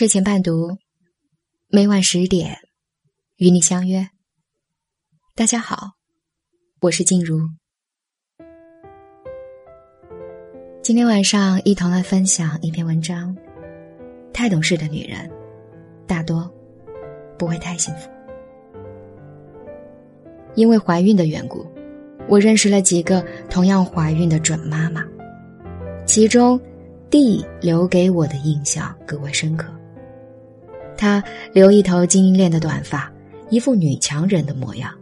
睡前伴读，每晚十点与你相约。大家好，我是静茹。今天晚上一同来分享一篇文章：太懂事的女人，大多不会太幸福。因为怀孕的缘故，我认识了几个同样怀孕的准妈妈，其中 D 留给我的印象格外深刻。她留一头金链的短发，一副女强人的模样。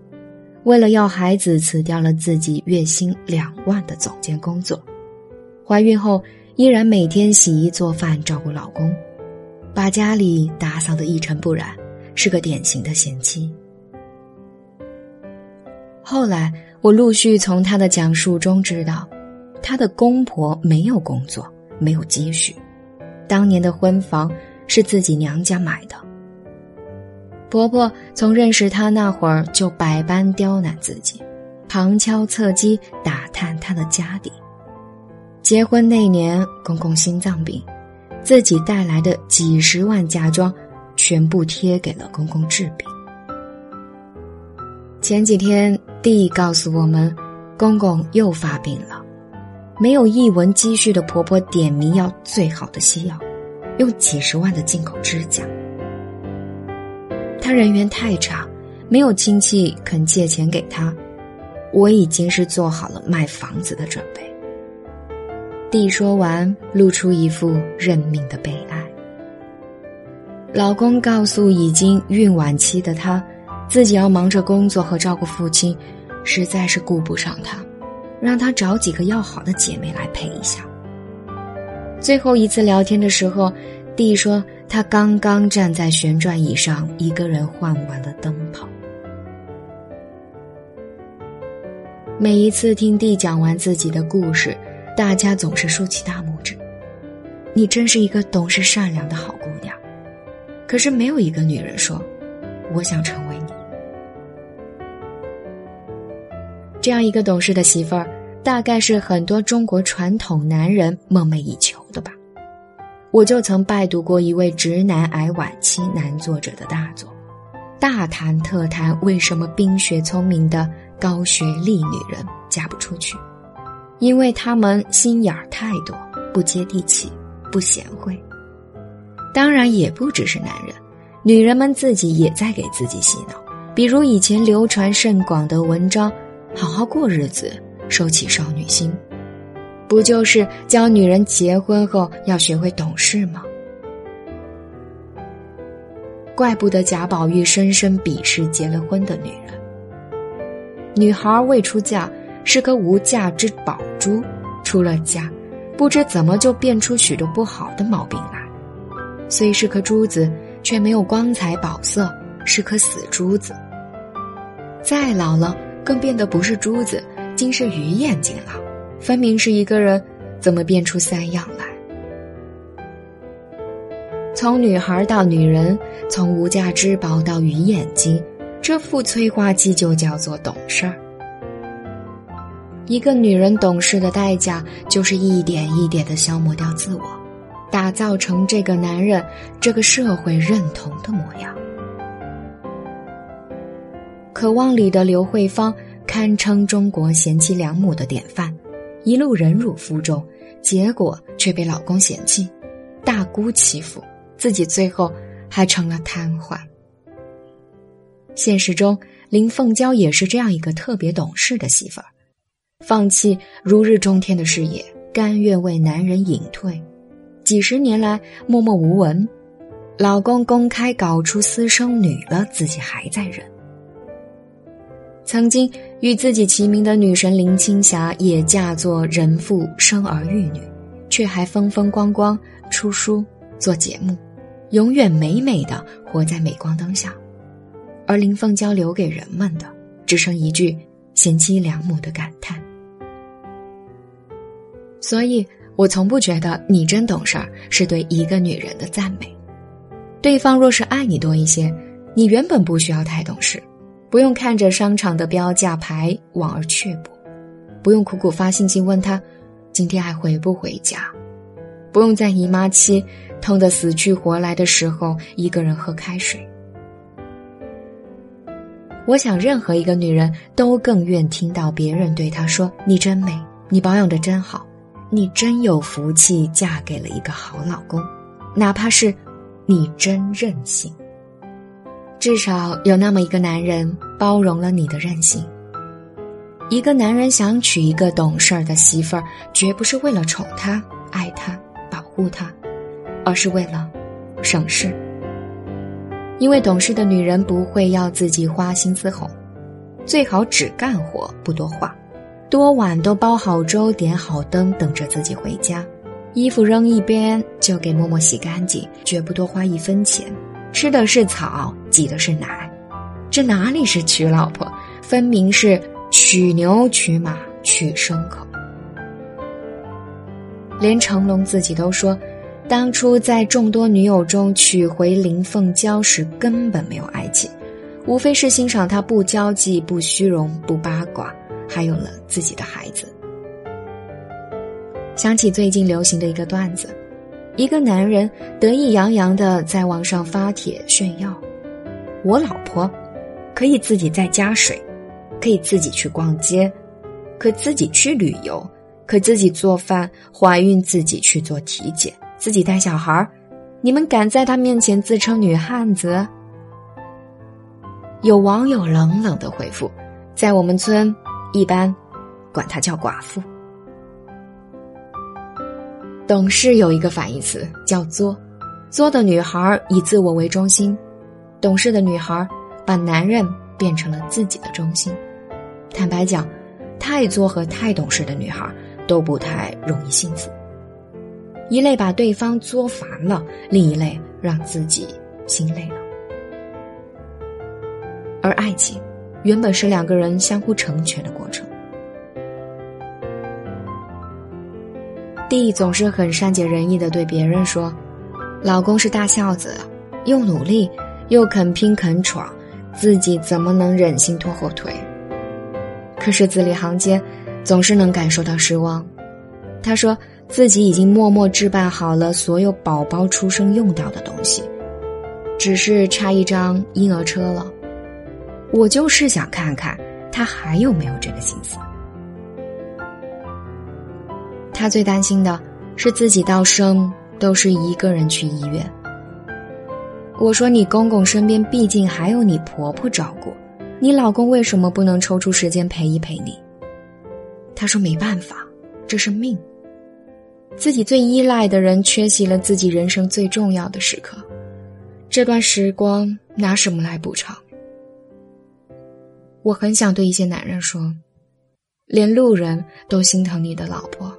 为了要孩子，辞掉了自己月薪两万的总监工作。怀孕后，依然每天洗衣做饭，照顾老公，把家里打扫得一尘不染，是个典型的贤妻。后来，我陆续从她的讲述中知道，她的公婆没有工作，没有积蓄，当年的婚房。是自己娘家买的。婆婆从认识她那会儿就百般刁难自己，旁敲侧击打探她的家底。结婚那年，公公心脏病，自己带来的几十万嫁妆全部贴给了公公治病。前几天，弟告诉我们，公公又发病了，没有一文积蓄的婆婆点名要最好的西药。用几十万的进口指甲，他人缘太差，没有亲戚肯借钱给他。我已经是做好了卖房子的准备。弟说完，露出一副认命的悲哀。老公告诉已经孕晚期的他，自己要忙着工作和照顾父亲，实在是顾不上他，让他找几个要好的姐妹来陪一下。最后一次聊天的时候，弟说他刚刚站在旋转椅上，一个人换完了灯泡。每一次听弟讲完自己的故事，大家总是竖起大拇指：“你真是一个懂事善良的好姑娘。”可是没有一个女人说：“我想成为你。”这样一个懂事的媳妇儿。大概是很多中国传统男人梦寐以求。我就曾拜读过一位直男癌晚期男作者的大作，大谈特谈为什么冰雪聪明的高学历女人嫁不出去，因为他们心眼儿太多，不接地气，不贤惠。当然也不只是男人，女人们自己也在给自己洗脑。比如以前流传甚广的文章，好好过日子。收起少女心，不就是教女人结婚后要学会懂事吗？怪不得贾宝玉深深鄙视结了婚的女人。女孩未出嫁是颗无价之宝珠，出了嫁，不知怎么就变出许多不好的毛病来。虽是颗珠子，却没有光彩宝色，是颗死珠子。再老了，更变得不是珠子。竟是鱼眼睛了，分明是一个人，怎么变出三样来？从女孩到女人，从无价之宝到鱼眼睛，这副催化剂就叫做懂事儿。一个女人懂事的代价，就是一点一点的消磨掉自我，打造成这个男人、这个社会认同的模样。渴望里的刘慧芳。堪称中国贤妻良母的典范，一路忍辱负重，结果却被老公嫌弃，大姑欺负，自己最后还成了瘫痪。现实中，林凤娇也是这样一个特别懂事的媳妇儿，放弃如日中天的事业，甘愿为男人隐退，几十年来默默无闻，老公公开搞出私生女了，自己还在忍。曾经与自己齐名的女神林青霞也嫁作人妇，生儿育女，却还风风光光出书做节目，永远美美的活在镁光灯下。而林凤娇留给人们的，只剩一句贤妻良母的感叹。所以我从不觉得你真懂事儿是对一个女人的赞美。对方若是爱你多一些，你原本不需要太懂事。不用看着商场的标价牌望而却步，不用苦苦发信息问他今天还回不回家，不用在姨妈期痛得死去活来的时候，一个人喝开水。我想，任何一个女人都更愿听到别人对她说：“你真美，你保养的真好，你真有福气，嫁给了一个好老公。”哪怕是你真任性，至少有那么一个男人包容了你的任性。一个男人想娶一个懂事儿的媳妇儿，绝不是为了宠她、爱她、保护她，而是为了省事。因为懂事的女人不会要自己花心思哄，最好只干活不多话，多晚都煲好粥点好灯等着自己回家，衣服扔一边就给默默洗干净，绝不多花一分钱。吃的是草，挤的是奶，这哪里是娶老婆，分明是娶牛娶马娶牲口。连成龙自己都说。当初在众多女友中娶回林凤娇时，根本没有爱情，无非是欣赏她不交际、不虚荣、不八卦，还有了自己的孩子。想起最近流行的一个段子，一个男人得意洋洋的在网上发帖炫耀：“我老婆可以自己在家睡，可以自己去逛街，可自己去旅游，可自己做饭，怀孕自己去做体检。”自己带小孩儿，你们敢在他面前自称女汉子？有网友冷冷的回复：“在我们村，一般管她叫寡妇。”懂事有一个反义词叫作，作的女孩以自我为中心，懂事的女孩把男人变成了自己的中心。坦白讲，太作和太懂事的女孩都不太容易幸福。一类把对方作烦了，另一类让自己心累了。而爱情，原本是两个人相互成全的过程。弟总是很善解人意的对别人说：“老公是大孝子，又努力又肯拼肯闯，自己怎么能忍心拖后腿？”可是字里行间，总是能感受到失望。他说。自己已经默默置办好了所有宝宝出生用到的东西，只是差一张婴儿车了。我就是想看看他还有没有这个心思。他最担心的是自己到生都是一个人去医院。我说你公公身边毕竟还有你婆婆照顾，你老公为什么不能抽出时间陪一陪你？他说没办法，这是命。自己最依赖的人缺席了自己人生最重要的时刻，这段时光拿什么来补偿？我很想对一些男人说，连路人都心疼你的老婆，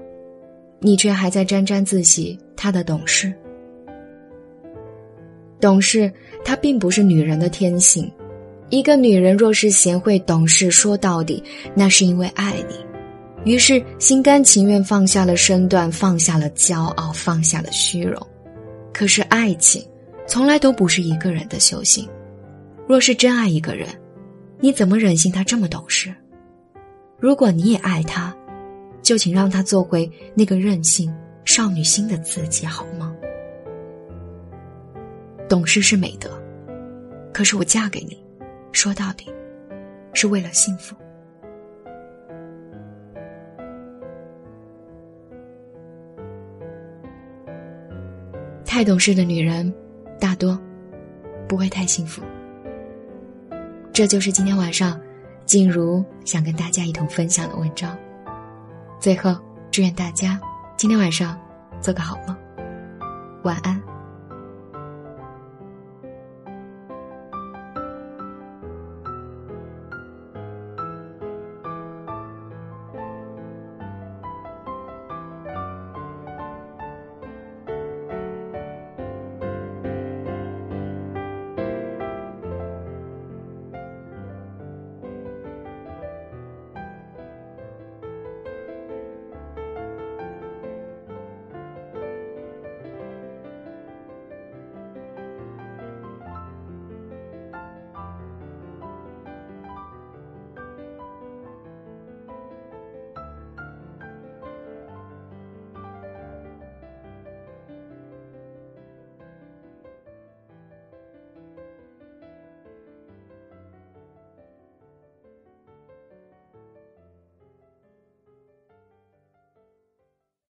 你却还在沾沾自喜她的懂事。懂事，它并不是女人的天性。一个女人若是贤惠懂事，说到底，那是因为爱你。于是心甘情愿放下了身段，放下了骄傲，放下了虚荣。可是爱情，从来都不是一个人的修行。若是真爱一个人，你怎么忍心他这么懂事？如果你也爱他，就请让他做回那个任性少女心的自己，好吗？懂事是美德，可是我嫁给你，说到底，是为了幸福。太懂事的女人，大多不会太幸福。这就是今天晚上静茹想跟大家一同分享的文章。最后，祝愿大家今天晚上做个好梦，晚安。